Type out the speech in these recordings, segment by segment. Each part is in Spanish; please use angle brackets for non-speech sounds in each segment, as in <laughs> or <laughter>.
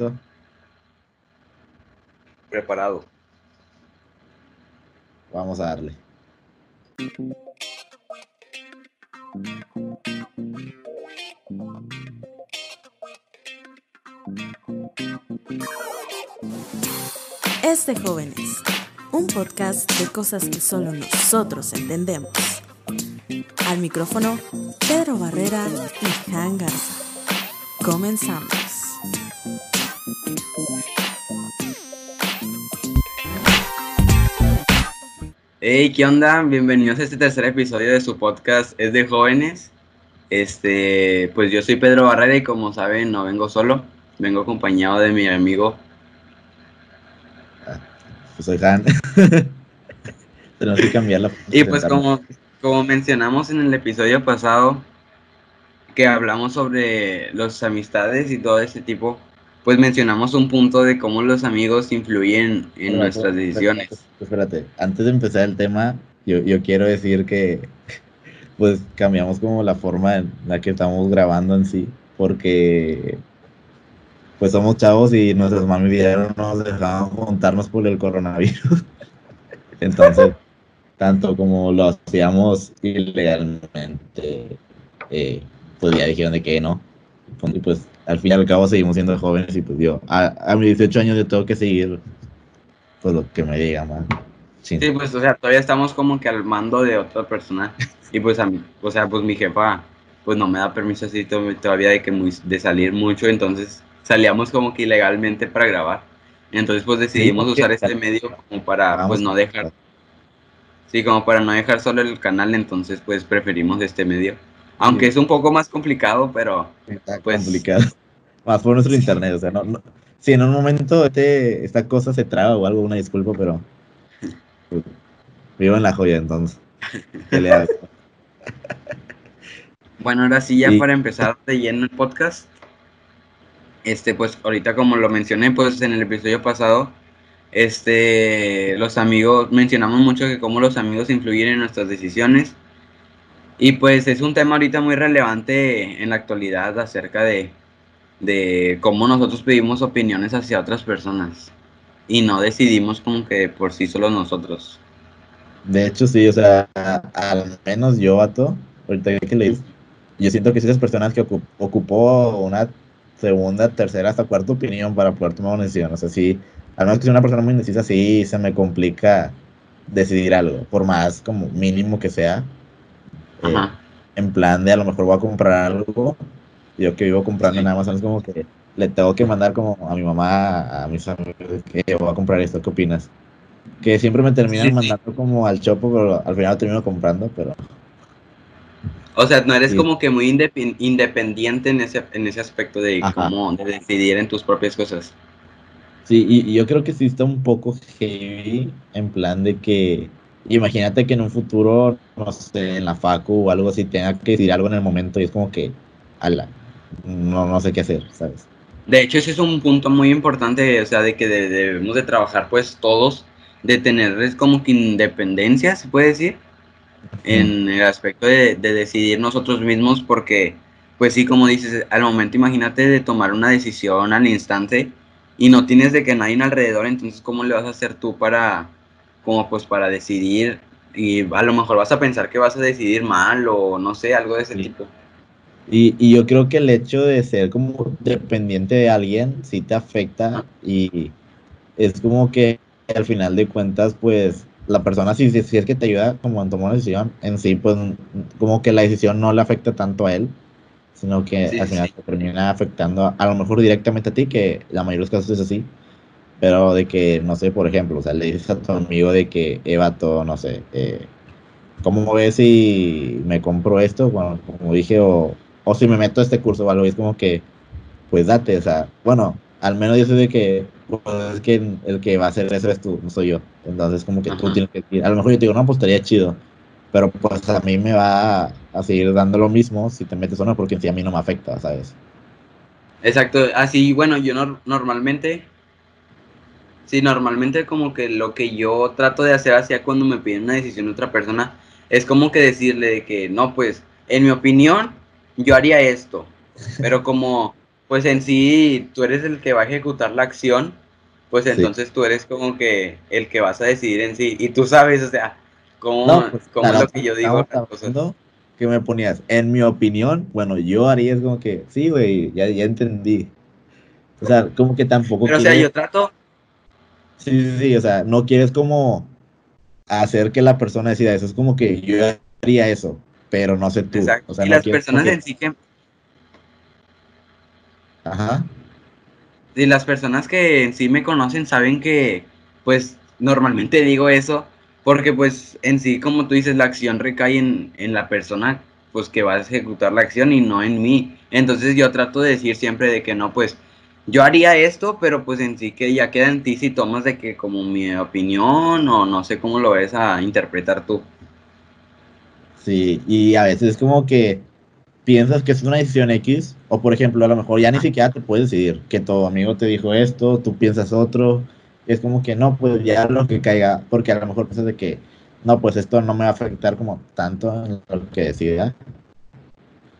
listo? Preparado. Vamos a darle. Es de jóvenes, un podcast de cosas que solo nosotros entendemos. Al micrófono, Pedro Barrera y Han Garza. Comenzamos. Hey, ¿qué onda? Bienvenidos a este tercer episodio de su podcast Es de jóvenes. Este, pues yo soy Pedro Barrera y como saben, no vengo solo, vengo acompañado de mi amigo. Pues soy Han. <laughs> Tenemos que cambiar la Y pues como, como mencionamos en el episodio pasado, que hablamos sobre las amistades y todo ese tipo, pues mencionamos un punto de cómo los amigos influyen en nuestras decisiones. Espérate, antes de empezar el tema, yo, yo quiero decir que <laughs> pues cambiamos como la forma en la que estamos grabando en sí, porque pues somos chavos y nuestras mami no nos dejaban juntarnos por el coronavirus. <laughs> Entonces, tanto como lo hacíamos ilegalmente, eh, pues ya dijeron de que no. Y pues al fin y al cabo seguimos siendo jóvenes y pues yo, a, a mis 18 años yo tengo que seguir pues lo que me diga, man. Sí. pues o sea, todavía estamos como que al mando de otra persona y pues a mí, o sea, pues mi jefa pues no me da permiso así todavía de que muy, de salir mucho, entonces salíamos como que ilegalmente para grabar. Entonces pues decidimos usar este medio como para pues no dejar Sí, como para no dejar solo el canal, entonces pues preferimos este medio. Aunque es un poco más complicado, pero pues complicado. Más por nuestro internet, o sea, no, no, si en un momento este, esta cosa se traba o algo, una disculpa, pero pues, vivo en la joya entonces. <laughs> bueno, ahora sí, ya para empezar de lleno el podcast. Este, pues ahorita como lo mencioné, pues en el episodio pasado, este, los amigos, mencionamos mucho que cómo los amigos influyen en nuestras decisiones. Y pues es un tema ahorita muy relevante en la actualidad acerca de, de cómo nosotros pedimos opiniones hacia otras personas y no decidimos como que por sí solo nosotros. De hecho, sí, o sea, al menos yo, vato, ahorita que le yo siento que si esas personas que ocupó una segunda, tercera, hasta cuarta opinión para poder tomar una decisión. O sea, sí, al menos que sea una persona muy indecisa, sí se me complica decidir algo, por más como mínimo que sea. Eh, en plan de a lo mejor voy a comprar algo yo que vivo comprando en Amazon es como que le tengo que mandar como a mi mamá, a mis amigos, que voy a comprar esto, ¿qué opinas? Que siempre me terminan mandando como al chopo, pero al final termino comprando, pero... O sea, no eres como que muy independiente en ese, en ese aspecto de cómo de decidir en tus propias cosas. Sí, y, yo creo que sí está un poco heavy en plan de que imagínate que en un futuro, no sé, en la facu o algo así, tenga que decir algo en el momento y es como que, ala, no, no sé qué hacer, ¿sabes? De hecho, ese es un punto muy importante, o sea, de que debemos de trabajar pues todos, de tener como que independencia, se puede decir, en el aspecto de, decidir nosotros mismos, porque pues sí, como dices, al momento imagínate de tomar una decisión al instante y no tienes de que nadie alrededor, entonces ¿cómo le vas a hacer tú para, como pues para decidir? Y a lo mejor vas a pensar que vas a decidir mal o no sé, algo de ese tipo. Y, y, yo creo que el hecho de ser como dependiente de alguien sí te afecta y es como que al final de cuentas, pues la persona si, si, es que te ayuda como a tomar una decisión en sí, pues como que la decisión no le afecta tanto a él, sino que al final te termina afectando a, lo mejor directamente a ti, que la mayoría de los casos es así, pero de que, no sé, por ejemplo, o sea, le dices a tu amigo de que, Evato, no sé, eh, ¿cómo ves si me compro esto? Bueno, como dije, o o si me meto a este curso o algo, es como que, pues date, o sea, bueno, al menos yo sé de que, pues, es que el que va a hacer eso es tú, no soy yo. Entonces, como que tú tienes que ir. A lo mejor yo te digo, no, pues estaría chido. Pero pues a mí me va a, seguir dando lo mismo si te metes o no, porque en sí a mí no me afecta, ¿sabes? Exacto, así, bueno, yo no, normalmente, sí, normalmente como que lo que yo trato de hacer hacia cuando me piden una decisión de otra persona, es como que decirle que, no, pues, en mi opinión, yo haría esto, pero como, pues en sí tú eres el que va a ejecutar la acción, pues Sí. entonces tú eres como que el que vas a decidir en sí. Y tú sabes, o sea, cómo, No, pues, cómo es lo que yo digo. cosas. que me ponías, en mi opinión, bueno, yo haría es como que, sí, güey, ya, ya entendí. O sea, como que tampoco Pero o sea, yo trato, Sí, sí, sí, o sea, no quieres como hacer que la persona decida eso, es como que yo haría eso, pero no sé tú. exacto, O sea, y no las personas en sí que, Ajá, y las personas que en sí me conocen saben que, pues, normalmente digo eso, porque pues en sí, como tú dices, la acción recae en, en la persona, pues, que va a ejecutar la acción y no en mí. Entonces yo trato de decir siempre de que no, pues, yo haría esto, pero pues en sí que ya queda en ti si tomas de que como mi opinión o no sé cómo lo ves a interpretar tú. Sí, y a veces es como que piensas que es una decisión X, o por ejemplo, a lo mejor ya ni siquiera te puedes decidir, que tu amigo te dijo esto, tú piensas otro, es como que no, pues ya lo que caiga, porque a lo mejor piensas de que, no, pues esto no me va a afectar como tanto en lo que decida,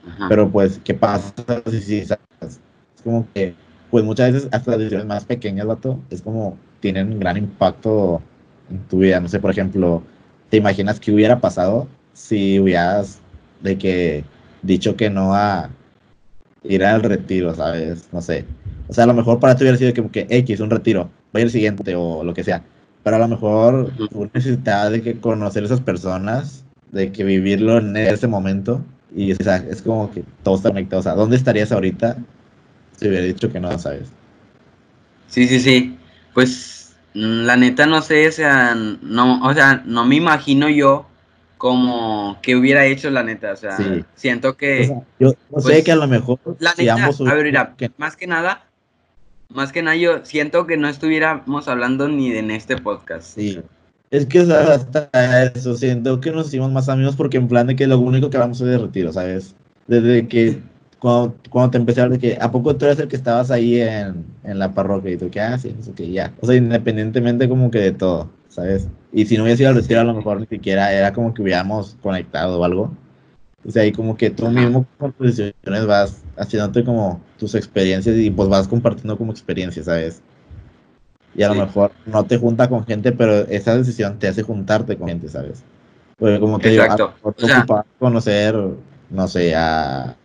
Ajá. Pero pues, ¿qué pasa si si sabes? Es como que, pues muchas veces hasta las decisiones más pequeñas, vato, es como tienen un gran impacto en tu vida. No sé, por ejemplo, ¿te imaginas qué hubiera pasado si hubieras de que dicho que no a ir al retiro, ¿sabes? No sé. O sea, a lo mejor para ti hubiera sido como que X, un retiro, voy al siguiente o lo que sea. Pero a lo mejor tú necesitabas de que conocer esas personas, de que vivirlo en ese momento. Y o sea, es como que todo está conectado. O sea, ¿dónde estarías ahorita si hubiera dicho que no, sabes? Sí, sí, sí. Pues la neta no sé, o sea, no, o sea, no me imagino yo como que hubiera hecho la neta, o sea, Sí. siento que O sea, yo no sé pues, que a lo mejor la si neta, ambos a ver, hubieran- mira, que- más que nada, más que nada yo siento que no estuviéramos hablando ni en este podcast. Sí. Es que o sea, hasta eso, siento que nos hicimos más amigos porque en plan de que lo único que hablamos es de retiro, ¿sabes? Desde que cuando, cuando te empecé a hablar de que a poco tú eres el que estabas ahí en, en la parroquia y tú que, ah, sí, eso que ya. O sea, independientemente como que de todo, ¿sabes? Y si no hubiese ido al retiro a lo mejor ni siquiera era como que hubiéramos conectado o algo. O sea, ahí como que tú mismo con tus decisiones vas haciéndote como tus experiencias y pues vas compartiendo como experiencias, ¿sabes? Y a lo mejor no te junta con gente, pero esa decisión te hace juntarte con gente, ¿sabes? Porque como te Exacto. digo, a conocer, no sé, a,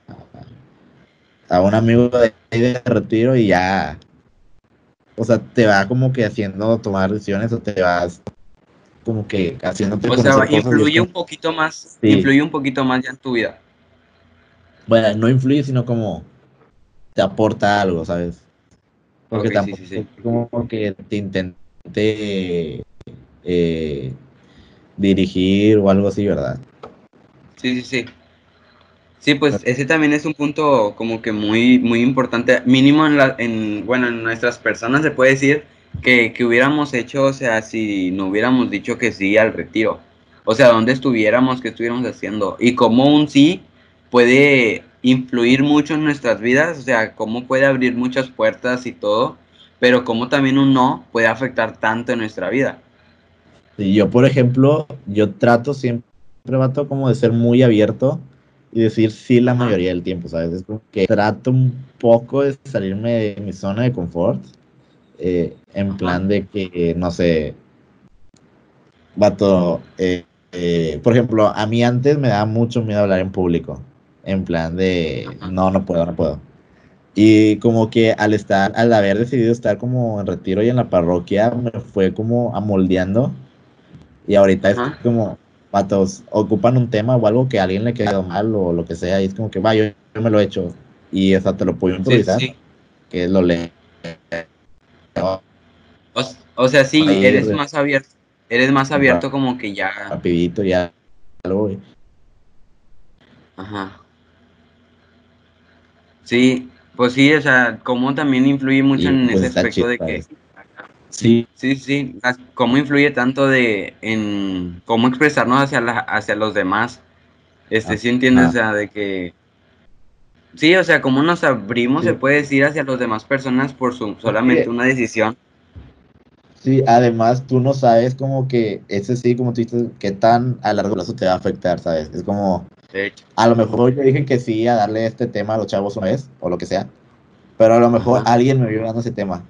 a un amigo de, de retiro y ya, o sea, te va como que haciendo tomar decisiones o te vas como que haciéndote O sea, influye un poquito más, Sí. influye un poquito más ya en tu vida. Bueno, no influye, sino como te aporta algo, ¿sabes? Porque Ok, sí, tampoco sí, sí. es como que te intente eh, dirigir o algo así, ¿verdad? Sí, sí, sí. Sí, pues ese también es un punto como que muy, muy importante, mínimo en la, en, bueno, en nuestras personas se puede decir que, que hubiéramos hecho, o sea, si no hubiéramos dicho que sí al retiro, o sea, dónde estuviéramos, qué estuviéramos haciendo, y cómo un sí puede influir mucho en nuestras vidas, o sea, cómo puede abrir muchas puertas y todo, pero cómo también un no puede afectar tanto en nuestra vida. Y yo, por ejemplo, yo trato siempre, vato, como de ser muy abierto y decir sí la mayoría del tiempo, ¿sabes? Es como que trato un poco de salirme de mi zona de confort, eh, en plan de que, no sé, vato, eh, eh, por ejemplo, a mí antes me daba mucho miedo hablar en público, en plan de, no, no puedo, no puedo. Y como que al estar, al haber decidido estar como en retiro y en la parroquia, me fue como amoldeando. Y ahorita es como, patos, ocupan un tema o algo que a alguien le quedó mal o lo que sea, y es como que, va, yo, yo me lo he hecho. Y hasta te lo puedo Sí, improvisar, sí. que lo le... O, o sea, sí, Ahí, eres de- más abierto, eres más abierto como que ya, rapidito ya algo. y- ajá. Sí, pues sí, o sea, cómo también influye mucho en pues, ese aspecto de que. Sí, sí, sí, cómo influye tanto de, en cómo expresarnos hacia la, hacia los demás. Este, sí entiendes, Ajá. o sea, de que, sí, o sea, cómo nos abrimos, Sí. se puede decir, hacia las demás personas por su, solamente una decisión. sí, además tú no sabes como que ese sí, como tú dices, qué tan a largo plazo te va a afectar, ¿sabes? Es como, a lo mejor yo dije que sí a darle este tema a los chavos una vez, o lo que sea, pero a lo mejor alguien me vio dando ese tema.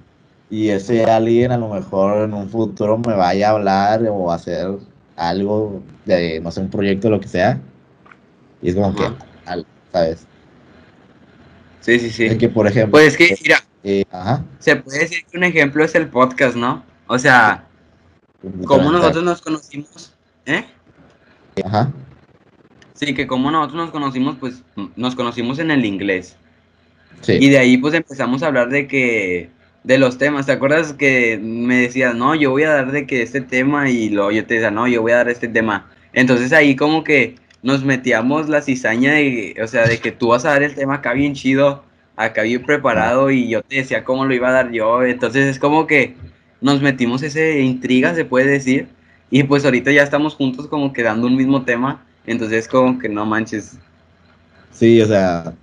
Y ese alguien a lo mejor en un futuro me vaya a hablar o hacer algo de, no sé, un proyecto, lo que sea. Y es como que, ¿sabes? Sí, sí, sí. que, por ejemplo. Pues es que, mira, eh, ajá. se puede decir que un ejemplo es el podcast, ¿no? O sea, como nosotros nos conocimos, ¿eh? Ajá. Sí, que como nosotros nos conocimos, pues nos conocimos en el inglés. Sí. Y de ahí pues empezamos a hablar de que, de los temas, ¿te acuerdas que me decías, no, yo voy a dar de que este tema y luego yo te decía, no, yo voy a dar este tema. Entonces ahí como que nos metíamos la cizaña de, o sea, de que tú vas a dar el tema acá bien chido, acá bien preparado y yo te decía cómo lo iba a dar yo. Entonces es como que nos metimos ese intriga, se puede decir. Y pues ahorita ya estamos juntos como que dando un mismo tema entonces, como que no manches. Sí, o sea,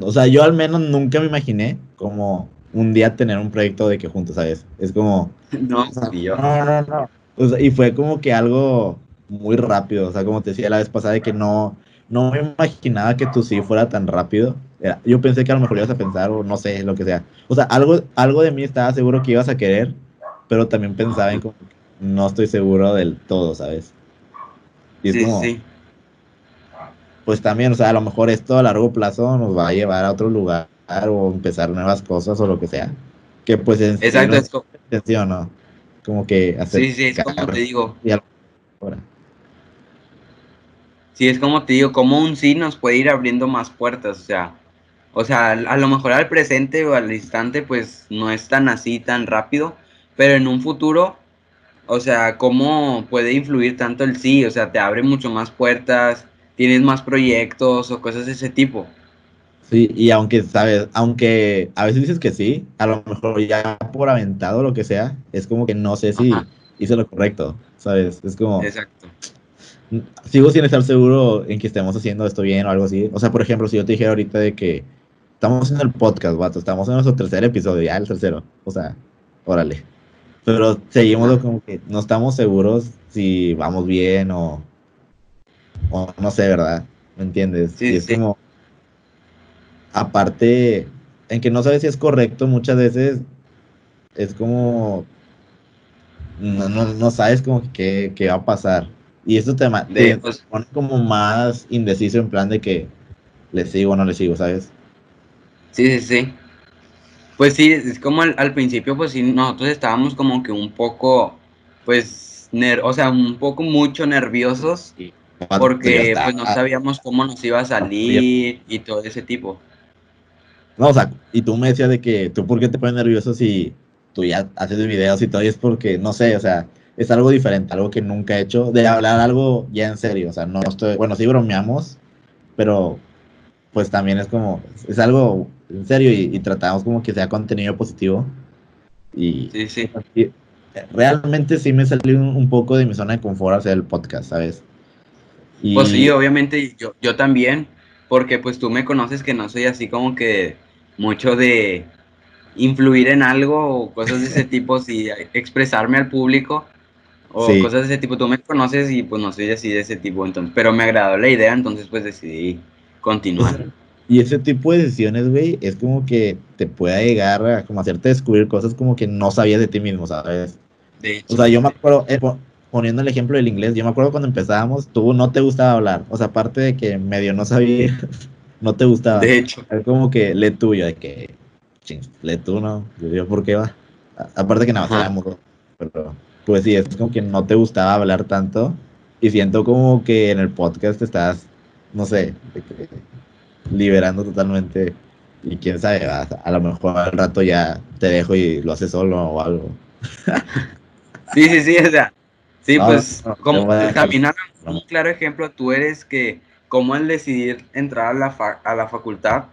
o sea, yo al menos nunca me imaginé como un día tener un proyecto de que juntos, ¿sabes? Es como... <laughs> No, yo. no, no, no. O sea, y fue como que algo muy rápido, o sea, como te decía la vez pasada, de que no, no me imaginaba que tú sí fuera tan rápido. yo pensé que a lo mejor ibas a pensar, o no sé, lo que sea. O sea, algo, algo de mí estaba seguro que ibas a querer, pero también pensaba en como, no estoy seguro del todo, ¿sabes? Y sí, sí pues también, o sea, a lo mejor esto a largo plazo nos va a llevar a otro lugar o empezar nuevas cosas o lo que sea. Que pues en Exacto, es como... intención, ¿no? Como que hacer... Sí, sí, es como te digo. Sí, es como te digo, como un sí nos puede ir abriendo más puertas, o sea, o sea, a lo mejor al presente o al instante, pues no es tan así, tan rápido, pero en un futuro, o sea, cómo puede influir tanto el sí, o sea, te abre mucho más puertas, tienes más proyectos o cosas de ese tipo. Sí, y aunque, sabes, aunque a veces dices que sí, a lo mejor ya por aventado lo que sea, es como que no sé si hice lo correcto, ¿sabes? Es como... Exacto. Sigo sin estar seguro en que estemos haciendo esto bien o algo así. O sea, por ejemplo, si yo te dijera ahorita de que estamos en el podcast, vato, estamos en nuestro tercer episodio, ya el tercero, o sea, órale. Pero seguimos como que no estamos seguros si vamos bien o o no sé, ¿verdad? ¿Me entiendes? Sí, es como, aparte, en que no sabes si es correcto, muchas veces es como, no, no, sabes como que qué va a pasar. Y esto te, pues pone como más indeciso en plan de que le sigo o no le sigo, ¿sabes? Sí, sí, sí. Pues sí, es como al, principio, pues sí, nosotros estábamos como que un poco, pues, o sea, un poco mucho nerviosos. Porque pues no sabíamos cómo nos iba a salir y todo ese tipo. No, o sea, y tú me decías de que tú por qué te pones nervioso si tú ya haces videos y todo, y es porque, no sé, o sea, es algo diferente, algo que nunca he hecho, de hablar algo ya en serio, o sea, no estoy, bueno, sí bromeamos, pero pues también es como, es algo en serio y, tratamos como que sea contenido positivo. Y, sí, sí. realmente sí me salió un, un, poco de mi zona de confort hacer el podcast, ¿sabes? Pues sí, obviamente yo, yo también, porque pues tú me conoces que no soy así como que mucho de influir en algo o cosas de ese <laughs> tipo, si expresarme al público o cosas de ese tipo. Tú me conoces y pues no soy así de ese tipo, entonces, pero me agradó la idea, entonces pues decidí continuar. <laughs> Y ese tipo de decisiones, güey, es como que te pueda llegar a como hacerte descubrir cosas como que no sabías de ti mismo, ¿sabes? De hecho, o sea, yo me acuerdo, eh, poniendo el ejemplo del inglés, yo me acuerdo cuando empezábamos, tú no te gustaba hablar, o sea, aparte de que medio no sabía, <laughs> no te gustaba. De hecho. Es como que lee tuyo, de que, lee tú, ¿no? Yo, ¿por qué va? aparte que nada, sabemos, pero pues sí, es como que no te gustaba hablar tanto y siento como que en el podcast estás, no sé, liberando totalmente y quién sabe, a, a lo mejor al rato ya te dejo y lo haces solo o algo. <laughs> Sí, sí, sí, o sea, Sí, pues como caminar un claro ejemplo, tú eres que como al decidir entrar a la, a la facultad,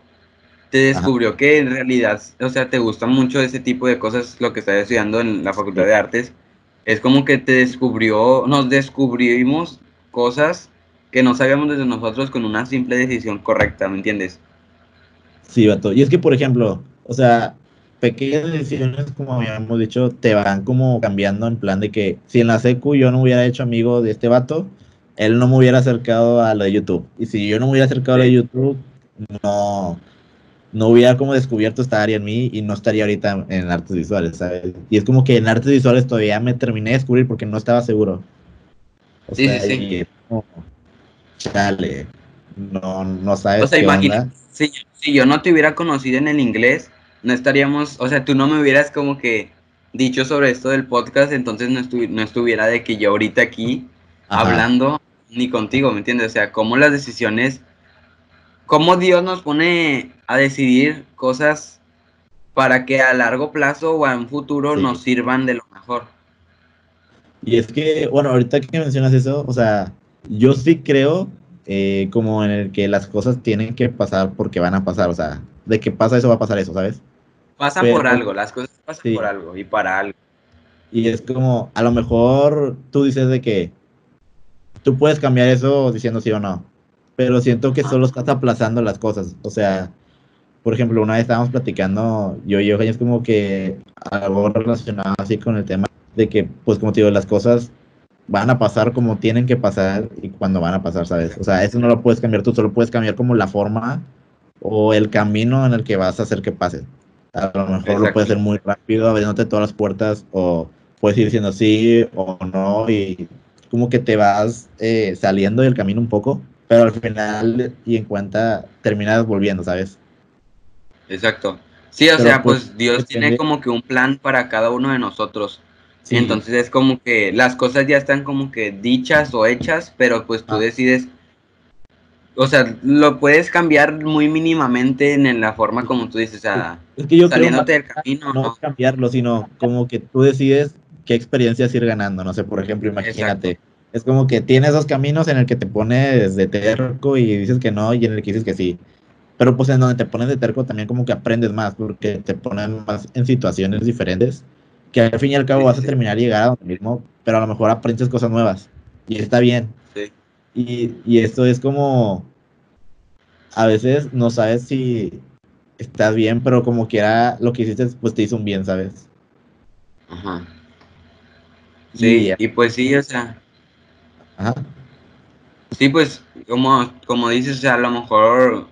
te descubrió que en realidad, o sea, te gusta mucho ese tipo de cosas, lo que estás estudiando en la Facultad de Artes, es como que te descubrió, nos descubrimos cosas que no sabíamos desde nosotros con una simple decisión correcta, ¿me entiendes? Sí, vato. Y es que, por ejemplo, o sea, pequeñas decisiones, como habíamos dicho, te van como cambiando en plan de que si en la secu yo no hubiera hecho amigo de este vato, él no me hubiera acercado a lo de YouTube. Y si yo no me hubiera acercado a lo de YouTube, no, no hubiera como descubierto esta área en mí y no estaría ahorita en artes visuales, ¿sabes? Y es como que en artes visuales todavía me terminé de descubrir porque no estaba seguro. O Sí, sea, sí, sí. y chale, no, no sabes O sea, qué imagina, onda. si, si yo no te hubiera conocido en el inglés, no estaríamos, o sea, tú no me hubieras como que dicho sobre esto del podcast, entonces no, estu- no estuviera de que yo ahorita aquí Ajá. hablando ni contigo, ¿me entiendes? O sea, cómo las decisiones, cómo Dios nos pone a decidir cosas para que a largo plazo o a un futuro Sí. nos sirvan de lo mejor. Y es que, bueno, ahorita que mencionas eso, o sea, yo sí creo eh, como en el que las cosas tienen que pasar porque van a pasar, o sea, de que pasa eso va a pasar eso, ¿sabes? Pasa Pero- por algo, las cosas pasan Sí. por algo y para algo. Y es como, a lo mejor tú dices de que tú puedes cambiar eso diciendo sí o no, pero siento que solo estás aplazando las cosas. O sea, por ejemplo, una vez estábamos platicando, yo y Eugenio, es como que algo relacionado así con el tema de que, pues como te digo, las cosas van a pasar como tienen que pasar y cuando van a pasar, ¿sabes? O sea, eso no lo puedes cambiar tú, solo puedes cambiar como la forma o el camino en el que vas a hacer que pase. A lo mejor lo puedes hacer muy rápido, abriéndote todas las puertas, o puedes ir diciendo sí o no, y como que te vas eh, saliendo del camino un poco, pero al final y en cuenta terminas volviendo, ¿sabes? Exacto. Sí, o Pero, sea, pues, pues Dios tiene como que un plan para cada uno de nosotros. Sí, Entonces es como que las cosas ya están como que dichas o hechas, pero pues tú Ah. decides, o sea, lo puedes cambiar muy mínimamente en la forma como tú dices, o sea, es que yo creo saliéndote del camino, no ¿no? cambiarlo, sino como que tú decides qué experiencias ir ganando. No sé, por ejemplo, imagínate. Es como que tienes dos caminos en el que te pones de terco y dices que no, y en el que dices que sí. Pero pues en donde te pones de terco también como que aprendes más, porque te ponen más en situaciones diferentes, que al fin y al cabo Sí, vas a terminar y llegar a donde mismo, pero a lo mejor aprendes cosas nuevas. Y está bien. Sí. Y, y esto es como, a veces no sabes si estás bien, pero como quiera lo que hiciste, pues te hizo un bien, ¿sabes? Ajá. Sí, y pues sí, o sea, Ajá. sí, pues como, como dices, o sea, a lo mejor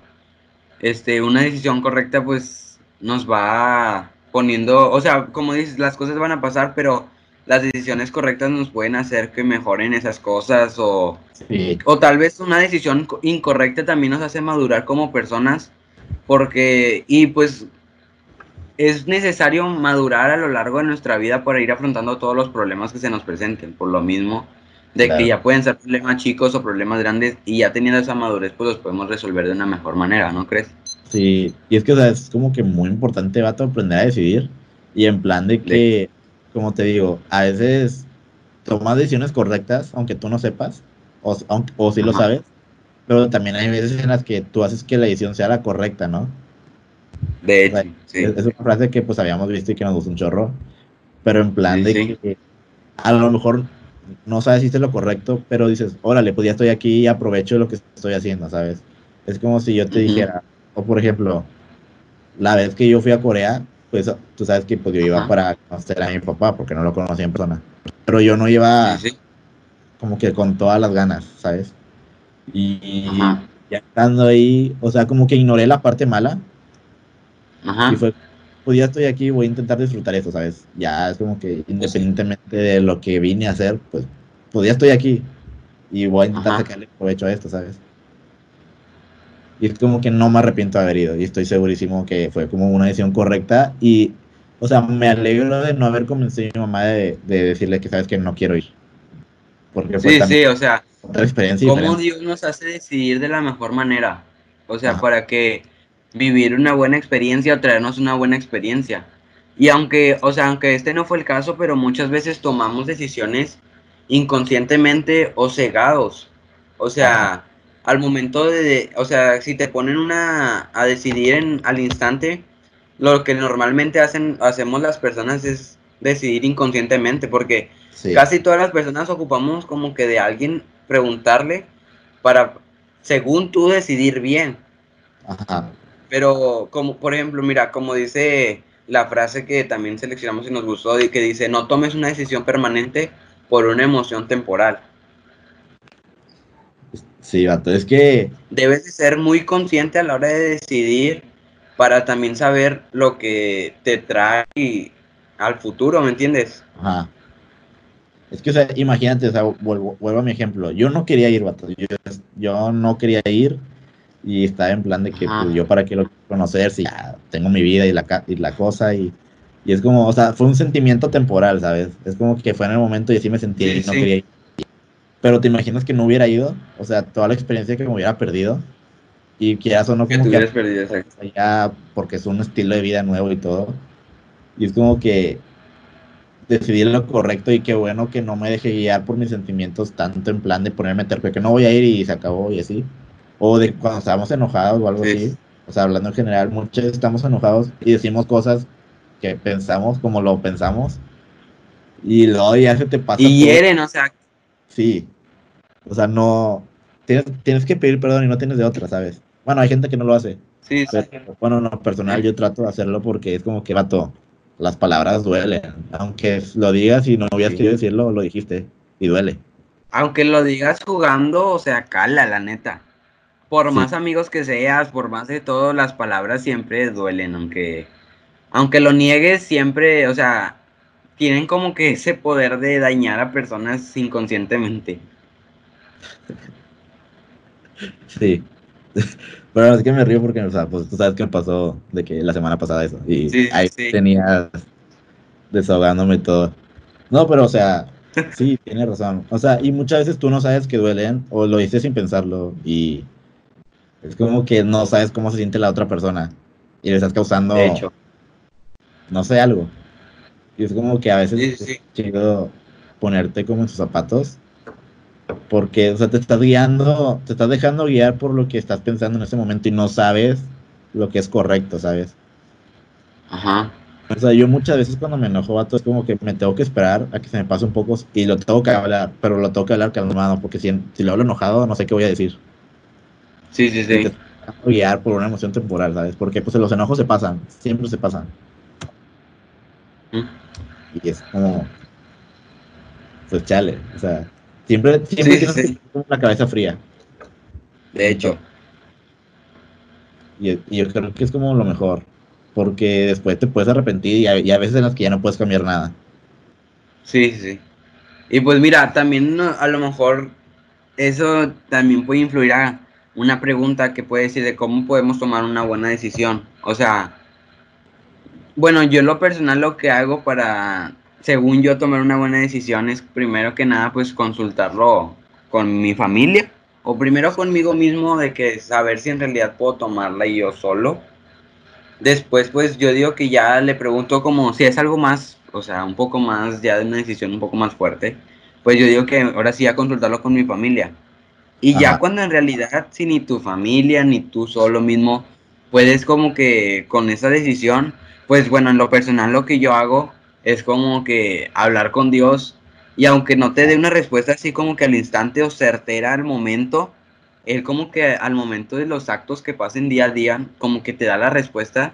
este, una decisión correcta pues nos va poniendo, o sea, como dices, las cosas van a pasar, pero las decisiones correctas nos pueden hacer que mejoren esas cosas o, Sí. o tal vez una decisión co- incorrecta también nos hace madurar como personas porque, y pues es necesario madurar a lo largo de nuestra vida para ir afrontando todos los problemas que se nos presenten, por lo mismo de Claro. que ya pueden ser problemas chicos o problemas grandes y ya teniendo esa madurez pues los podemos resolver de una mejor manera, ¿no crees? Sí, y es que, o sea, es como que muy importante, vato, aprender a decidir. Y en plan de que, como te digo, a veces tomas decisiones correctas, aunque tú no sepas, o, sí lo sabes, pero también hay veces en las que tú haces que la decisión sea la correcta, ¿no? De O hecho, sea, sí. Es, una frase que pues habíamos visto y que nos gusta un chorro, pero en plan Sí, de sí. que a lo mejor no sabes si es lo correcto, pero dices, órale, pues ya estoy aquí y aprovecho lo que estoy haciendo, ¿sabes? Es como si yo te Ujú. dijera, o por ejemplo, la vez que yo fui a Corea, pues tú sabes que pues yo iba Ajá. para conocer a mi papá, porque no lo conocía en persona, pero yo no iba sí. como que con todas las ganas, ¿sabes? Y Ajá. ya estando ahí, o sea, como que ignoré la parte mala, Ajá. y fue, pues ya estoy aquí, voy a intentar disfrutar eso, ¿sabes? Ya es como que independientemente de lo que vine a hacer, pues, pues ya estoy aquí y voy a intentar Ajá. sacarle provecho a esto, ¿sabes? Y es como que no me arrepiento de haber ido y estoy segurísimo que fue como una decisión correcta y, o sea, me alegro de no haber convencido a mi mamá de, de decirle que sabes que no quiero ir. Porque fue Sí, sí, o sea, otra experiencia cómo diferente. Dios nos hace decidir de la mejor manera. O sea, Ajá. para que vivir una buena experiencia o traernos una buena experiencia. Y aunque, o sea, aunque este no fue el caso, pero muchas veces tomamos decisiones inconscientemente o cegados. O sea, al momento de, o sea, si te ponen una a decidir en, al instante, lo que normalmente hacen, hacemos las personas es decidir inconscientemente, porque Sí. Casi todas las personas ocupamos como que de alguien preguntarle para, según tú, decidir bien. Ajá. Pero, como por ejemplo, mira, como dice la frase que también seleccionamos y nos gustó, y que dice, no tomes una decisión permanente por una emoción temporal. Sí, vato, es que Debes de ser muy consciente a la hora de decidir para también saber lo que te trae al futuro, ¿me entiendes? Ajá. Es que, o sea, imagínate, o sea, vuelvo, vuelvo a mi ejemplo. Yo no quería ir, vato. Yo, yo no quería ir y estaba en plan de que pues, yo para qué lo quiero conocer si ya tengo mi vida y la, y la cosa y, y, es como, o sea, fue un sentimiento temporal, ¿sabes? Es como que fue en el momento y así me sentí y no quería ir. Pero te imaginas que no hubiera ido, o sea, toda la experiencia que me hubiera perdido y que ya sonó como que, perdido, ya porque es un estilo de vida nuevo y todo. Y es como que decidí lo correcto y qué bueno que no me dejé guiar por mis sentimientos tanto en plan de ponerme terco, que no voy a ir y se acabó y así. O de cuando estábamos enojados o algo así. O sea, hablando en general, muchos estamos enojados y decimos cosas que pensamos como lo pensamos. Y luego ya se te pasa. Y hieren, o sea. Sí. O sea, no. Tienes, tienes que pedir perdón y no tienes de otra, ¿sabes? Bueno, hay gente que no lo hace. Sí, sí. Bueno, no, personal, yo trato de hacerlo porque es como que, vato, las palabras duelen. Aunque lo digas y no hubieras querido decirlo, lo dijiste y duele. Aunque lo digas jugando, o sea, cala, la neta. Por más amigos que seas, por más de todo, las palabras siempre duelen, aunque, aunque lo niegues, siempre, o sea, tienen como que ese poder de dañar a personas inconscientemente. Sí. <laughs> Pero es que me río porque, o sea, pues tú sabes que me pasó de que la semana pasada eso. Y ahí tenía desahogándome todo. No, pero, o sea, <laughs> sí, tiene razón. O sea, y muchas veces tú no sabes que duelen o lo dices sin pensarlo y es como que no sabes cómo se siente la otra persona y le estás causando, de hecho. no sé, algo. Y es como que a veces es chido ponerte como en sus zapatos porque, o sea, te estás guiando, te estás dejando guiar por lo que estás pensando en ese momento y no sabes lo que es correcto, ¿sabes? Ajá. O sea, yo muchas veces cuando me enojo, vato, es como que me tengo que esperar a que se me pase un poco y lo tengo que hablar, pero lo tengo que hablar calmado, porque si, si lo hablo enojado, no sé qué voy a decir. Sí, sí, sí. Te guiar por una emoción temporal, ¿sabes? Porque pues los enojos se pasan, siempre se pasan. Y es como, pues chale, o sea, Siempre, siempre tienes tener la cabeza fría. De hecho. Y, yo creo que es como lo mejor. Porque después te puedes arrepentir y hay, veces en las que ya no puedes cambiar nada. Sí, sí. Y pues mira, también a lo mejor eso también puede influir a una pregunta que puede decir de cómo podemos tomar una buena decisión. O sea, bueno, yo lo personal lo que hago para según yo, tomar una buena decisión es primero que nada, pues consultarlo con mi familia o primero conmigo mismo de que saber si en realidad puedo tomarla yo solo. Después, pues yo digo que ya le pregunto como si es algo más, o sea, un poco más, ya de una decisión un poco más fuerte, pues yo digo que ahora sí a consultarlo con mi familia. Y ya cuando en realidad, si ni tu familia, ni tú solo mismo, puedes como que con esa decisión, pues bueno, en lo personal lo que yo hago es como que hablar con Dios y aunque no te dé una respuesta así como que al instante o certera al momento, él como que al momento de los actos que pasen día a día, como que te da la respuesta.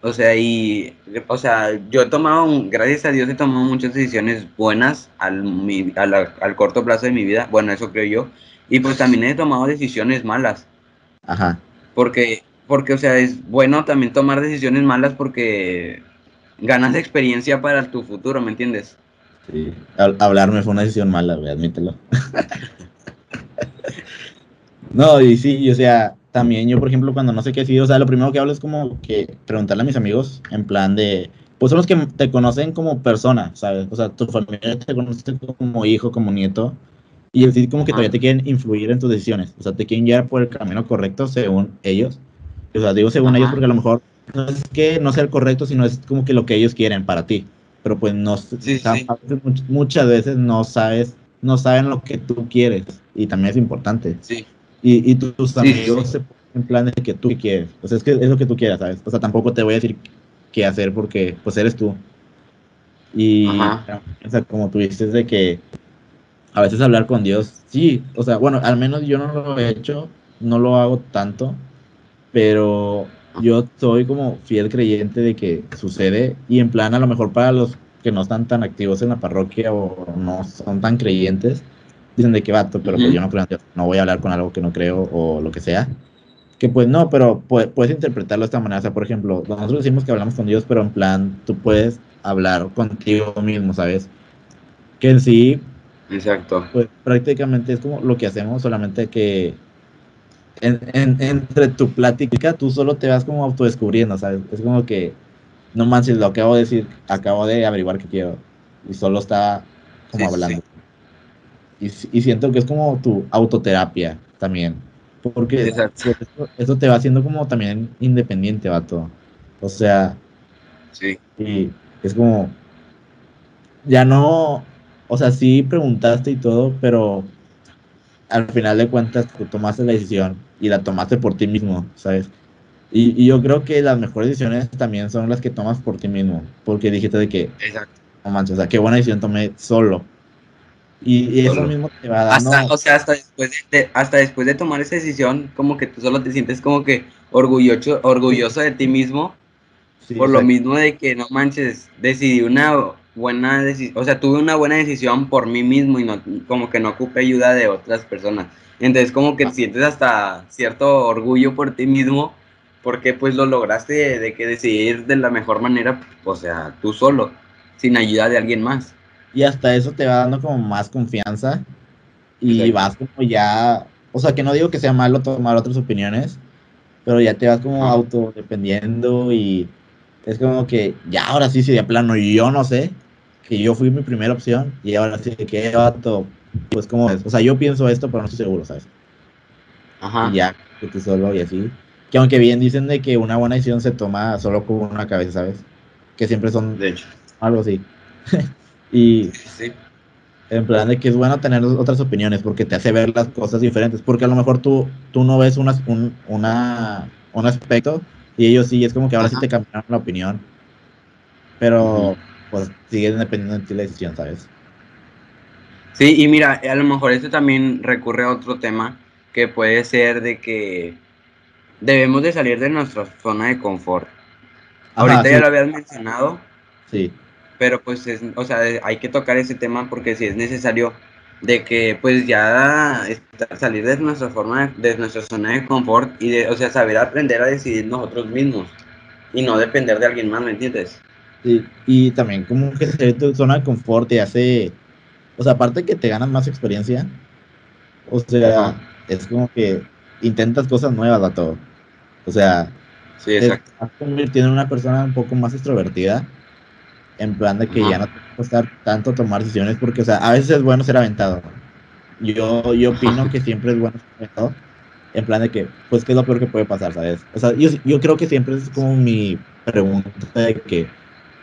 O sea, y, o sea, yo he tomado, gracias a Dios he tomado muchas decisiones buenas al, al corto plazo de mi vida. Bueno, eso creo yo. Y pues también he tomado decisiones malas. Ajá. Porque, porque, o sea, es bueno también tomar decisiones malas porque ganas experiencia para tu futuro, ¿me entiendes? Sí, hablarme fue una decisión mala, güey, admítelo. <laughs> no, y sí, o sea, también yo, por ejemplo, cuando no sé qué decir, o sea, lo primero que hablo es como que preguntarle a mis amigos, en plan de, pues son los que te conocen como persona, ¿sabes? O sea, tu familia te conoce como hijo, como nieto, y decir como que todavía te quieren influir en tus decisiones, o sea, te quieren guiar por el camino correcto según ellos. O sea, digo según ellos porque a lo mejor no es que no sea el correcto, sino es como que lo que ellos quieren para ti. Pero pues no, muchas veces no sabes, no saben lo que tú quieres y también es importante. Sí. Y, y tus amigos se ponen en plan de que tú quieres. O sea, es que es lo que tú quieras, ¿sabes? O sea, tampoco te voy a decir qué hacer porque pues eres tú. Y o sea, como tú dices de que a veces hablar con Dios, sí, o sea, bueno, al menos yo no lo he hecho, no lo hago tanto, pero yo soy como fiel creyente de que sucede y en plan a lo mejor para los que no están tan activos en la parroquia o no son tan creyentes, dicen de que vato, pero pues yo no creo, no voy a hablar con algo que no creo o lo que sea. que pues no, pero puedes interpretarlo de esta manera. O sea, por ejemplo, nosotros decimos que hablamos con Dios, pero en plan, tú puedes hablar contigo mismo, ¿sabes? Que en sí, Exacto. Pues prácticamente es como lo que hacemos, solamente que entre tu plática tú solo te vas como autodescubriendo, ¿sabes? Es como que, no manches, lo acabo de decir, acabo de averiguar que quiero. Y solo está como hablando. Y, y, siento que es como tu autoterapia también. Porque eso, te va haciendo como también independiente, vato. O sea, sí. Y es como, ya no, o sea, sí preguntaste y todo, pero al final de cuentas tú tomaste la decisión y la tomaste por ti mismo, ¿sabes? Y, yo creo que las mejores decisiones también son las que tomas por ti mismo, porque dijiste de que, Exacto. no manches, o sea, qué buena decisión tomé solo. Y, eso mismo te va dando... Hasta, o sea, hasta después, de, hasta después de tomar esa decisión, como que tú solo te sientes como que orgulloso, orgulloso de ti mismo, por lo mismo de que, no manches, decidí una buena decisión, o sea, tuve una buena decisión por mí mismo y no, como que no ocupé ayuda de otras personas. Entonces como que ah. sientes hasta cierto orgullo por ti mismo porque pues lo lograste de, que decidir de la mejor manera, o sea, tú solo, sin ayuda de alguien más. Y hasta eso te va dando como más confianza y vas como ya, o sea, que no digo que sea malo tomar otras opiniones, pero ya te vas como autodependiendo y es como que ya ahora sí sería plano y yo no sé, que yo fui mi primera opción y ahora sí que vato, pues como es. O sea, yo pienso esto, pero no estoy seguro, ¿sabes? Ajá. Y ya, que tú solo y así. Que aunque bien dicen de que una buena decisión se toma solo con una cabeza, ¿sabes? Que siempre son de hecho. algo así. <laughs> y sí. en plan de que es bueno tener otras opiniones porque te hace ver las cosas diferentes. Porque a lo mejor tú, tú no ves una, un, una, un aspecto y ellos sí, es como que ahora sí te cambiaron la opinión. Pero pues sigue dependiendo de ti la decisión, ¿sabes? Sí, y mira, a lo mejor esto también recurre a otro tema que puede ser de que debemos de salir de nuestra zona de confort. Ahorita ya lo habías mencionado. Sí. Pero pues, es, o sea, hay que tocar ese tema porque si es necesario de que pues ya salir de nuestra forma, de nuestra zona de confort y de, o sea, saber aprender a decidir nosotros mismos y no depender de alguien más, ¿me entiendes? Y también como que se tu zona de confort y hace, o sea, aparte que te ganas más experiencia, o sea, es como que intentas cosas nuevas a todo. O sea, sí, exacto. te vas convirtiendo en una persona un poco más extrovertida, en plan de que ya no te va a costar tanto tomar decisiones, porque, o sea, a veces es bueno ser aventado. Yo, yo opino que siempre es bueno ser aventado, en plan de que, pues, ¿qué es lo peor que puede pasar, sabes? O sea, yo, yo creo que siempre es como mi pregunta de que,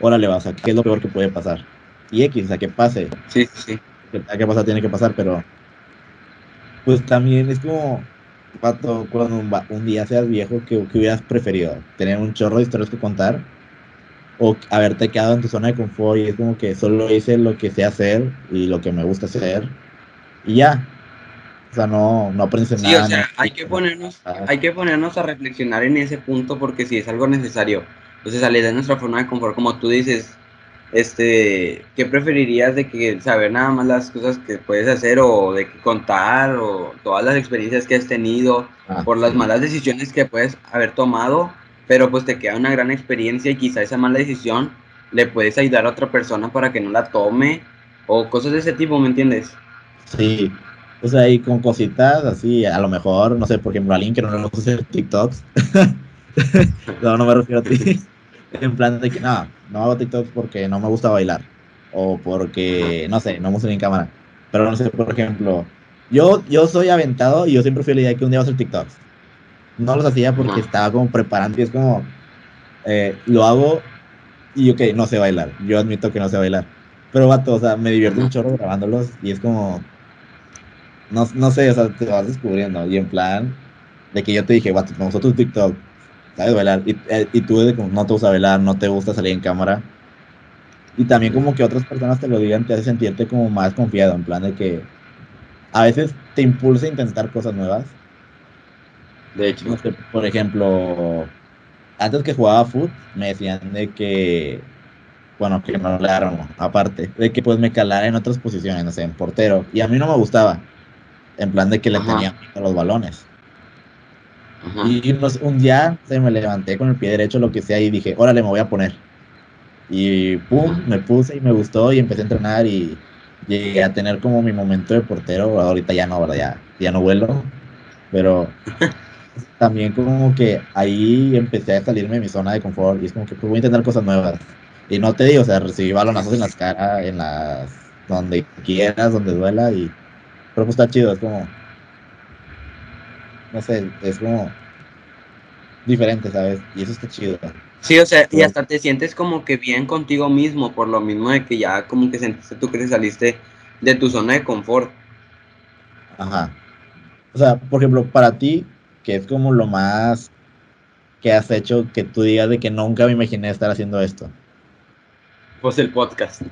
órale, vas a ¿qué es lo peor que puede pasar? Y X, a que pase. Sí, sí. A qué pasa tiene que pasar, pero pues también es como, pato, cuando un, día seas viejo, ¿qué, hubieras preferido? ¿Tener un chorro de historias que contar? ¿O haberte quedado en tu zona de confort y es como que solo hice lo que sé hacer y lo que me gusta hacer y ya? O sea, no, no aprendes sí, nada. O sea, hay, que ponernos, hay que ponernos a reflexionar en ese punto porque si es algo necesario entonces, salir de nuestra forma de confort, como tú dices, este, ¿qué preferirías de que saber nada más las cosas que puedes hacer o de que contar o todas las experiencias que has tenido ah, por las malas decisiones que puedes haber tomado, pero pues te queda una gran experiencia y quizá esa mala decisión le puedes ayudar a otra persona para que no la tome o cosas de ese tipo, ¿me entiendes? Sí, o sea, y con cositas así, a lo mejor, no sé, por ejemplo, alguien que no le gusta hacer TikToks, <laughs> no, no me refiero a ti en plan de que no, no hago TikToks porque no me gusta bailar o porque, no sé, no me gusta en cámara. Pero no sé, por ejemplo, yo, yo soy aventado y yo siempre fui la idea de que un día voy a hacer TikToks. No los hacía porque estaba como preparando y es como, eh, lo hago y ok, no sé bailar. Yo admito que no sé bailar. Pero vato, o sea, me divierto un chorro grabándolos y es como, no, no sé, o sea, te vas descubriendo. Y en plan, de que yo te dije, vato, nosotros TikTok, sabes bailar. Y, eh, y tú de como no te gusta bailar, no te gusta salir en cámara. Y también como que otras personas te lo digan te hace sentirte como más confiado, en plan de que a veces te impulsa a intentar cosas nuevas. De hecho. por ejemplo, antes que jugaba fútbol, me decían de que, bueno, que me hablaron, aparte, de que pues me calara en otras posiciones, no sé, en portero. Y a mí no me gustaba, en plan de que le tenía los balones. Ajá. Y no sé, un día se me levanté con el pie derecho, lo que sea, y dije, órale, me voy a poner. Y pum, me puse y me gustó y empecé a entrenar y llegué a tener como mi momento de portero. Ahorita ya no, ¿verdad? Ya, ya no vuelo. Pero <laughs> también como que ahí empecé a salirme de mi zona de confort y es como que pues, voy a intentar cosas nuevas. Y no te digo, o sea, recibí balonazos en las caras, en las, donde quieras, donde duela y, pero pues está chido, es como, no sé, es como diferente, ¿sabes? Y eso está chido. Sí, o sea, y hasta te sientes como que bien contigo mismo, por lo mismo de que ya como que sentiste tú que saliste de tu zona de confort. Ajá. O sea, por ejemplo, para ti, que es como lo más que has hecho que tú digas de que nunca me imaginé estar haciendo esto. Pues el podcast.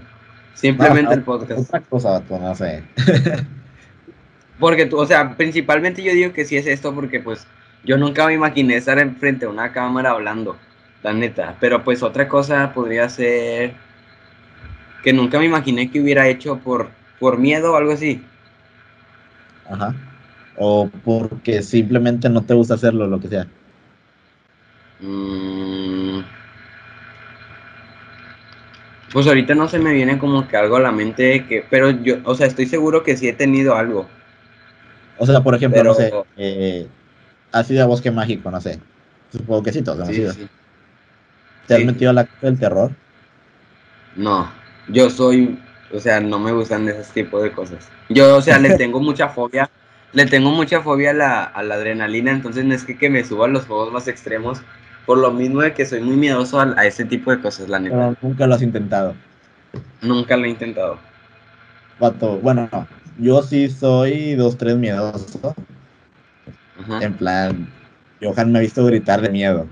Simplemente Ah, el podcast. Otra cosa, no sé. <laughs> Porque tú, o sea, principalmente yo digo que sí es esto porque pues yo nunca me imaginé estar enfrente de una cámara hablando, la neta. Pero pues otra cosa podría ser que nunca me imaginé que hubiera hecho por, por miedo o algo así. Ajá. O porque simplemente no te gusta hacerlo, lo que sea. Mm. Pues ahorita no se me viene como que algo a la mente que, pero yo, o sea, estoy seguro que sí he tenido algo. O sea, por ejemplo, no sé, eh, has ido a Bosque Mágico, no sé. Supongo que sí, todos hemos Sí, ido. sí. ¿Te has sí. metido a la del terror? No, yo soy, o sea, no me gustan ese tipo de cosas. Yo, o sea, le <laughs> tengo mucha fobia, le tengo mucha fobia a la, a la adrenalina, entonces no es que, que me suba a los juegos más extremos, por lo mismo de que soy muy miedoso a, a ese tipo de cosas, la neta. Pero nunca lo has intentado. Nunca lo he intentado. Bueno, no. Yo sí soy dos, tres miedoso. Ajá. En plan, Johan me ha visto gritar de miedo.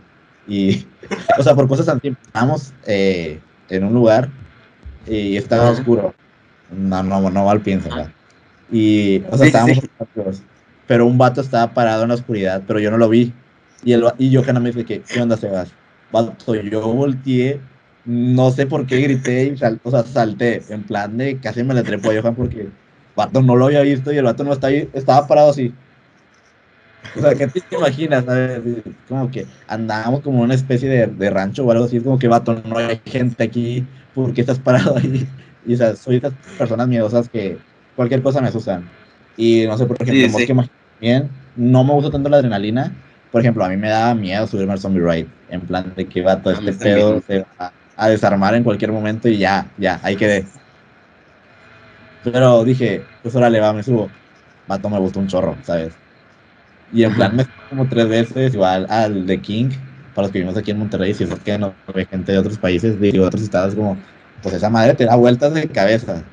Y, <laughs> o sea, por cosas así, estábamos eh, en un lugar y estaba Ajá. oscuro. No, no, no mal. Ajá. ¿verdad? Y, o sea, Sí, estábamos sí. oscuros, pero un vato estaba parado en la oscuridad, pero yo no lo vi. Y, el, y Johan me dice que, ¿qué onda, Sebas? Vato, yo volteé, no sé por qué grité y sal- o sea, salté, en plan de casi me le trepo a Johan porque vato no lo había visto y el vato no estaba ahí, estaba parado así. O sea, ¿qué te imaginas? sabes? Como que andábamos como en una especie de, de rancho o algo así, es como que vato, no hay gente aquí, ¿por qué estás parado ahí? <laughs> Y o sea, soy de esas personas miedosas que cualquier cosa me asustan. Y no sé, por ejemplo, Sí, sí. También no me gusta tanto la adrenalina. Por ejemplo, a mí me daba miedo subirme al zombie ride, en plan de que vato, A este pedo se va a desarmar en cualquier momento y ya, ya, ahí quedé. Pero dije, pues órale, va, me subo. Vato, me gustó un chorro, ¿sabes? Y en plan me subí como tres veces, igual al de King, para los que vivimos aquí en Monterrey, si es que no ve gente de otros países, de otros estados, como, pues esa madre te da vueltas de cabeza.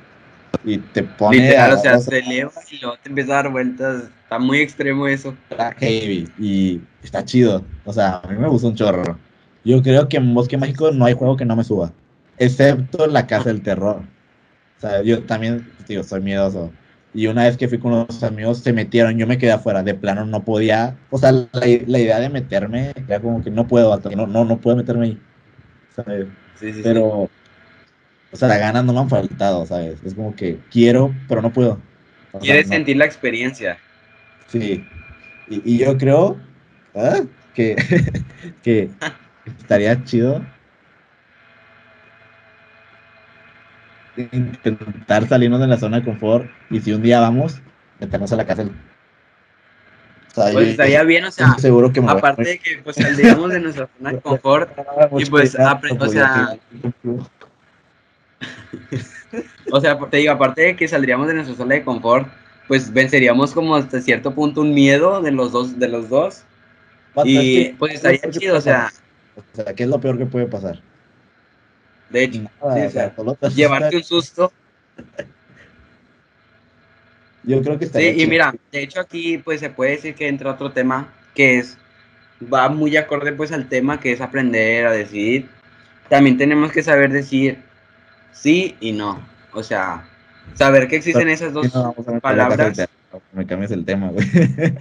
Y te pone Literal, a- o sea, o sea, se eleva y luego te empieza a dar vueltas. Está muy extremo eso. está heavy y está chido. O sea, a mí me gusta un chorro. Yo creo que en Bosque Mágico no hay juego que no me suba, excepto la Casa del Terror. O sea, yo también, digo, soy miedoso. Y una vez que fui con unos amigos, se metieron, yo me quedé afuera, de plano no podía. O sea, la, la idea de meterme era como que no puedo, no, no, no puedo meterme ahí. ¿sabes? Sí, sí, sí. Pero, o sea, las ganas no me han faltado, ¿sabes? Es como que quiero, pero no puedo. O sea, Quieres no- sentir la experiencia. Sí. Y, y yo creo ¿ah? que, <laughs> que <laughs> estaría chido intentar salirnos de la zona de confort y si un día vamos, meternos a la cárcel. O sea, Pues yo- estaría bien, o sea, seguro que me aparte de que pues saldríamos de nuestra zona de <laughs> confort, y pues, o sea- <laughs> o sea, te digo, aparte de que saldríamos de nuestra zona de confort, pues venceríamos como hasta cierto punto un miedo de los dos, de los dos. Y, pues, estaría ¿qué es lo peor que chido, o sea-? O sea, ¿qué es lo peor que puede pasar? De hecho, Nada, sí, o sea, llevarte un susto. Yo creo que Sí, estaría y chido. mira, de hecho aquí pues se puede decir que entra otro tema que es, va muy acorde pues al tema que es aprender a decidir. También tenemos que saber decir sí y no. O sea, saber que existen esas dos Sí, no, palabras. Me cambias el tema, güey. <laughs>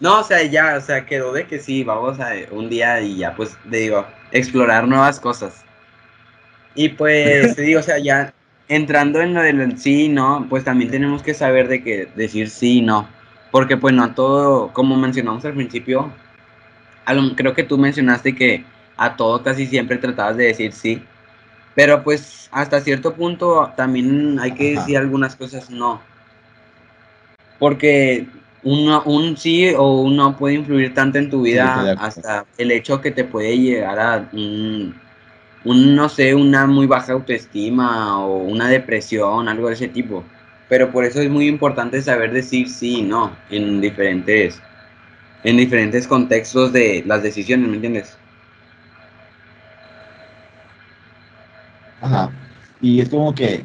No, o sea, ya, o sea, quedó de que sí, vamos a un día y ya, pues, digo, explorar nuevas cosas. Y pues, <laughs> te digo, o sea, ya entrando en lo del sí y no, pues también tenemos que saber de que decir sí y no. Porque pues no a todo, como mencionamos al principio, creo que tú mencionaste que a todo casi siempre tratabas de decir sí. Pero pues hasta cierto punto también hay que decir algunas cosas no. Porque un sí o un no puede influir tanto en tu vida hasta el hecho que te puede llegar a un, no sé, una muy baja autoestima o una depresión, algo de ese tipo. Pero por eso es muy importante saber decir sí y no en diferentes, en diferentes contextos de las decisiones, ¿me entiendes? Ajá. Y es como que,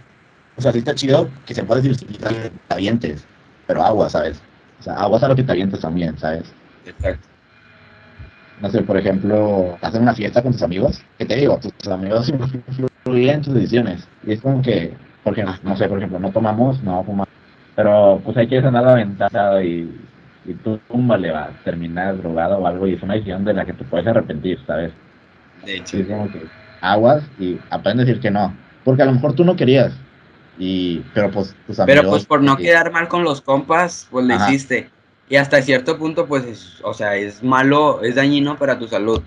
o sea, sí está chido que se pueda decir si te avientes, pero agua, ¿sabes? O sea, aguas a lo que te avientes también, ¿sabes? Exacto. No sé, por ejemplo, hacer una fiesta con tus amigos, ¿qué te digo? Tus amigos <laughs> influyen en tus decisiones. Y es como que, por ejemplo, no sé, por ejemplo, no tomamos, no fumamos, pero pues hay que andar aventado y, y tú, le va a terminar drogado o algo y es una decisión de la que te puedes arrepentir, ¿sabes? De hecho. es como que aguas y aprende a decir que no. Porque a lo mejor tú no querías, y, pero pues Pero pues por no quedar mal con los compas, pues le hiciste. Y hasta cierto punto, pues, o sea, es malo, es dañino para tu salud.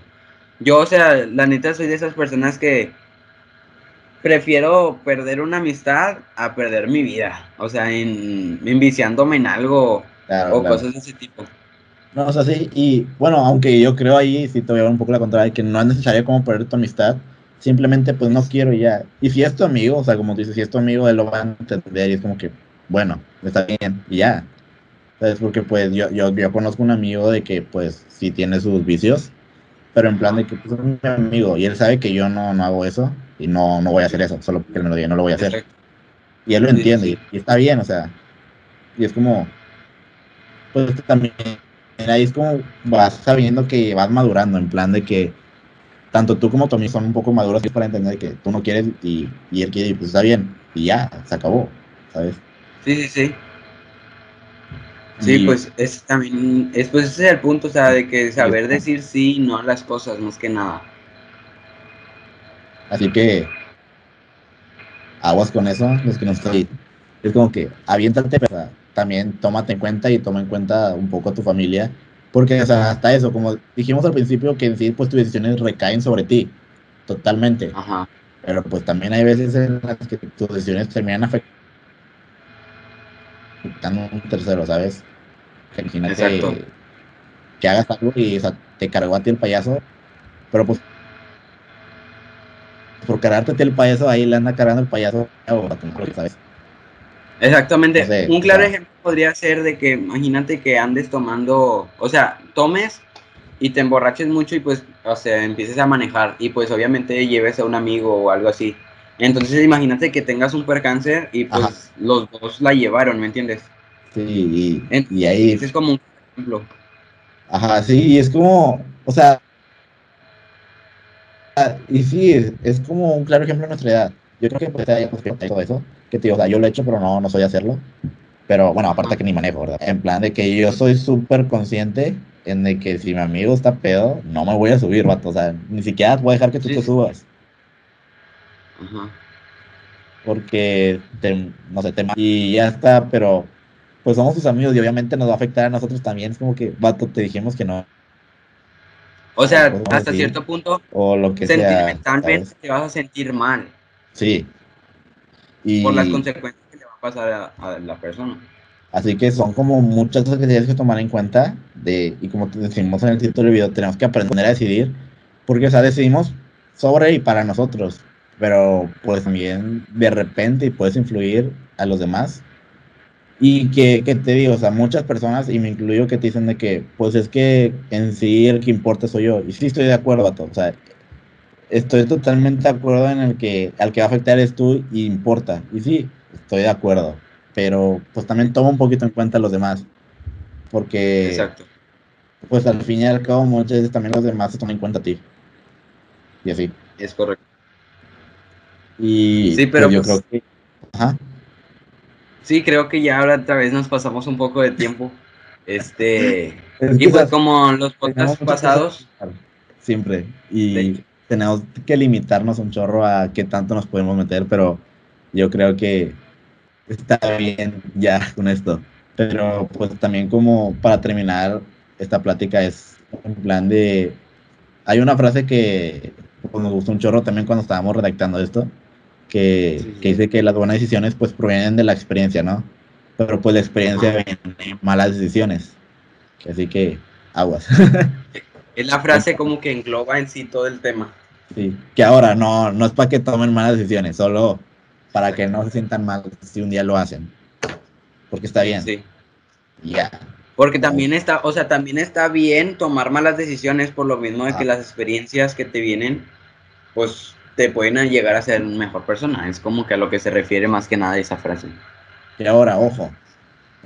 Yo, o sea, la neta soy de esas personas que prefiero perder una amistad a perder mi vida. O sea, en, enviciándome en algo o cosas de ese tipo. No, o sea, sí, y bueno, aunque yo creo ahí, sí te voy a dar un poco la contraria, que no es necesario como perder tu amistad, simplemente pues no quiero ya. Y si es tu amigo, o sea, como dices, si es tu amigo, él lo va a entender y es como que, bueno, está bien, y ya. ¿Sabes? Porque pues yo, yo, yo conozco un amigo de que pues sí tiene sus vicios, pero en plan de que pues, es mi amigo y él sabe que yo no, no hago eso y no, no voy a hacer eso, solo porque él me lo diga, no lo voy a hacer. Y él lo entiende y, está bien, o sea, y es como, pues también ahí es como vas sabiendo que vas madurando, en plan de que tanto tú como Tommy son un poco maduros para entender que tú no quieres y, y él quiere y pues está bien. Y ya, se acabó, ¿sabes? Sí, sí, sí. Sí, pues es también, es, pues ese es el punto, o sea, de que saber decir sí y no a las cosas, más que nada. Así que, aguas con eso, los que no estoy. Es como que aviéntate, pero también tómate en cuenta y toma en cuenta un poco a tu familia porque, o sea, hasta eso, como dijimos al principio, que en sí, pues tus decisiones recaen sobre ti, totalmente. Ajá. Pero pues también hay veces en las que tus decisiones terminan afectando a un tercero, ¿sabes? Que imagínate que hagas algo y o sea, te cargó a ti el payaso, pero pues por cargarte a ti el payaso, ahí le anda cargando el payaso a tu ¿sabes? Exactamente. un claro ejemplo podría ser de que, imagínate que andes tomando, o sea, tomes y te emborraches mucho y pues, o sea, empieces a manejar y pues obviamente lleves a un amigo o algo así. Entonces imagínate que tengas un percáncer y pues los dos la llevaron, ¿me entiendes? Sí, y, ahí... es como un ejemplo. Ajá, sí, y es como, o sea, y sí, es, como un claro ejemplo de nuestra edad. Yo creo que pues, todo eso, que te, o sea, yo lo he hecho, pero no, no soy hacerlo. Pero bueno, aparte que ni manejo, ¿verdad? En plan de que yo soy súper consciente en de que si mi amigo está pedo, no me voy a subir, vato. O sea, ni siquiera voy a dejar que tú te subas. Ajá. Porque, te, no sé, te... Y ya está, pero pues somos tus amigos y obviamente nos va a afectar a nosotros también. Es como que, vato, te dijimos que no. O sea, hasta cierto punto, o lo que sentimentalmente te vas a sentir mal. Sí. Y... Por las consecuencias pasar a, la persona. Así que son como muchas cosas que tienes que tomar en cuenta de, y como te decimos en el título del video, tenemos que aprender a decidir, porque o sea, decidimos sobre y para nosotros, pero pues también de repente puedes influir a los demás. Y que, que, te digo, o sea, muchas personas, y me incluyo, que te dicen de que, pues es que en sí el que importa soy yo. Y sí estoy de acuerdo, a todo. O sea, estoy totalmente de acuerdo en el que al que va a afectar es tú y importa. Y sí, estoy de acuerdo, pero pues también toma un poquito en cuenta a los demás, porque Exacto. pues al fin y al cabo muchas veces también los demás se toman en cuenta a ti. Y así. Es correcto. Y sí, pero pues yo pues creo que... Ajá. Sí, creo que ya ahora otra vez nos pasamos un poco de tiempo. Este... <laughs> y pues como los podcasts pasados... Siempre. Y tenemos que limitarnos un chorro a qué tanto nos podemos meter, pero yo creo que está bien ya con esto. Pero pues también como para terminar esta plática es en plan de... Hay una frase que pues, nos gustó un chorro también cuando estábamos redactando esto, que, Sí, sí. que dice que las buenas decisiones pues provienen de la experiencia, ¿no? Pero pues la experiencia viene de malas decisiones. Así que aguas. <laughs> Es la frase como que engloba en sí todo el tema. sí. Que ahora no, no es para que tomen malas decisiones, solo para que no se sientan mal si un día lo hacen. Porque está bien. Sí. Ya. Porque también está, o sea, también está bien tomar malas decisiones por lo mismo de que las experiencias que te vienen, pues te pueden llegar a ser una mejor persona. Es como que a lo que se refiere más que nada esa frase. Y ahora, ojo.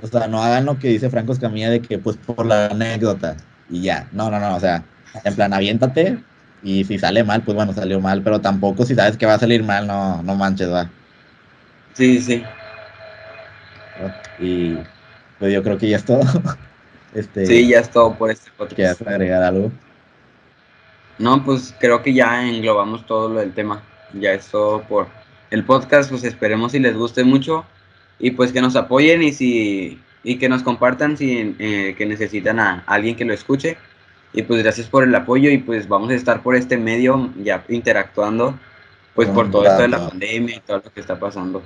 O sea, no hagan lo que dice Franco Escamilla de que pues por la anécdota y ya. No, no, no. O sea, en plan, aviéntate y si sale mal, pues bueno, salió mal. Pero tampoco si sabes que va a salir mal, no, no manches, va. Sí, sí. Y pues yo creo que ya es todo. <laughs> Este, Sí, ya es todo por este ¿Quieres podcast. agregar algo? No, pues creo que ya englobamos todo lo del tema. Ya es todo por el podcast. Pues esperemos si les guste mucho y pues que nos apoyen y si y que nos compartan si eh, que necesitan a alguien que lo escuche. Y pues gracias por el apoyo y pues vamos a estar por este medio ya interactuando pues por todo esto de la pandemia y todo lo que está pasando.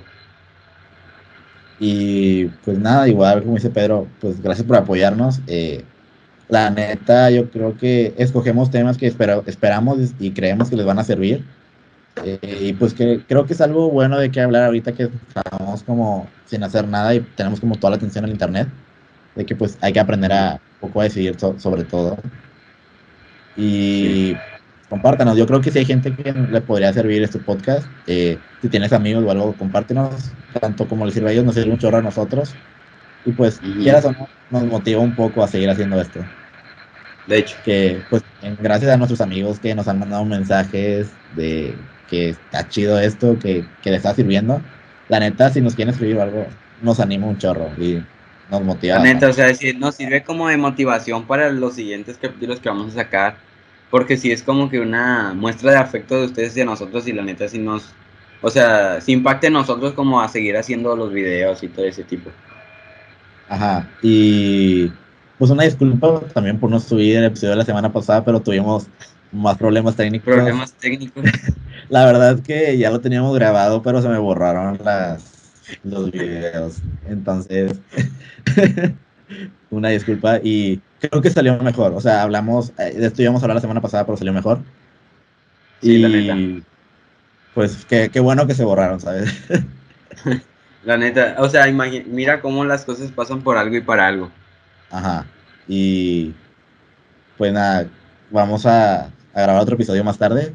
Y pues nada, igual como dice Pedro, pues gracias por apoyarnos. Eh, la neta, yo creo que escogemos temas que espera- esperamos y creemos que les van a servir. Eh, y pues que creo que es algo bueno de que hablar ahorita que estamos como sin hacer nada y tenemos como toda la atención al internet. De que pues hay que aprender a un poco a decidir so- sobre todo. Y compártanos, yo creo que si hay gente que le podría servir este podcast, eh, si tienes amigos o algo, compártenos, tanto como les sirve a ellos, nos sirve un chorro a nosotros. Y pues, Ujú. quieras o no, nos motiva un poco a seguir haciendo esto. De hecho, Que pues, gracias a nuestros amigos que nos han mandado mensajes de que está chido esto, que, que les está sirviendo. La neta, si nos quieren escribir algo, nos anima un chorro y nos motiva. la neta, o sea, sí, nos sirve como de motivación para los siguientes capítulos que vamos a sacar. Porque sí es como que una muestra de afecto de ustedes y de nosotros y la neta sí nos... O sea, sí impacta en nosotros como a seguir haciendo los videos y todo ese tipo. Ajá, y pues una disculpa también por no subir el episodio de la semana pasada, pero tuvimos más problemas técnicos. Problemas técnicos. <laughs> La verdad es que ya lo teníamos grabado, pero se me borraron las, los videos. Entonces, <laughs> una disculpa y creo que salió mejor. O sea, hablamos, eh, de esto íbamos a hablar la semana pasada, pero salió mejor. Sí, y la neta. pues qué, qué bueno que se borraron, ¿sabes? <laughs> La neta, o sea, mira cómo las cosas pasan por algo y para algo. Ajá. Y pues nada, vamos a, a grabar otro episodio más tarde.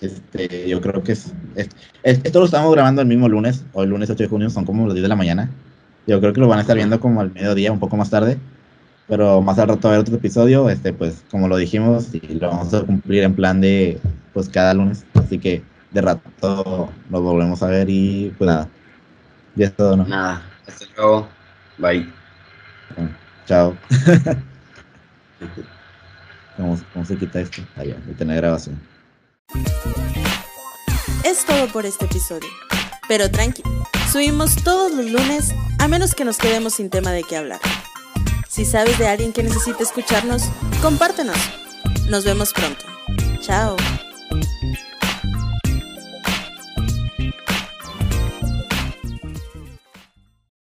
Este, yo creo que es, es- es- esto lo estamos grabando el mismo lunes, el lunes 8 de junio, son como las 10 de la mañana. Yo creo que lo van a estar viendo como al mediodía, un poco más tarde. Pero más al rato va a haber otro episodio, este, pues como lo dijimos, y lo vamos a cumplir en plan de pues cada lunes. Así que de rato nos volvemos a ver y pues nada. Ya es todo, ¿no? Nada, hasta luego. Bye. Chao. <laughs> ¿Cómo, cómo se quita esto? Allá, de tener grabación. Es todo por este episodio. Pero tranqui, subimos todos los lunes a menos que nos quedemos sin tema de qué hablar. Si sabes de alguien que necesite escucharnos, compártenos. Nos vemos pronto. Chao.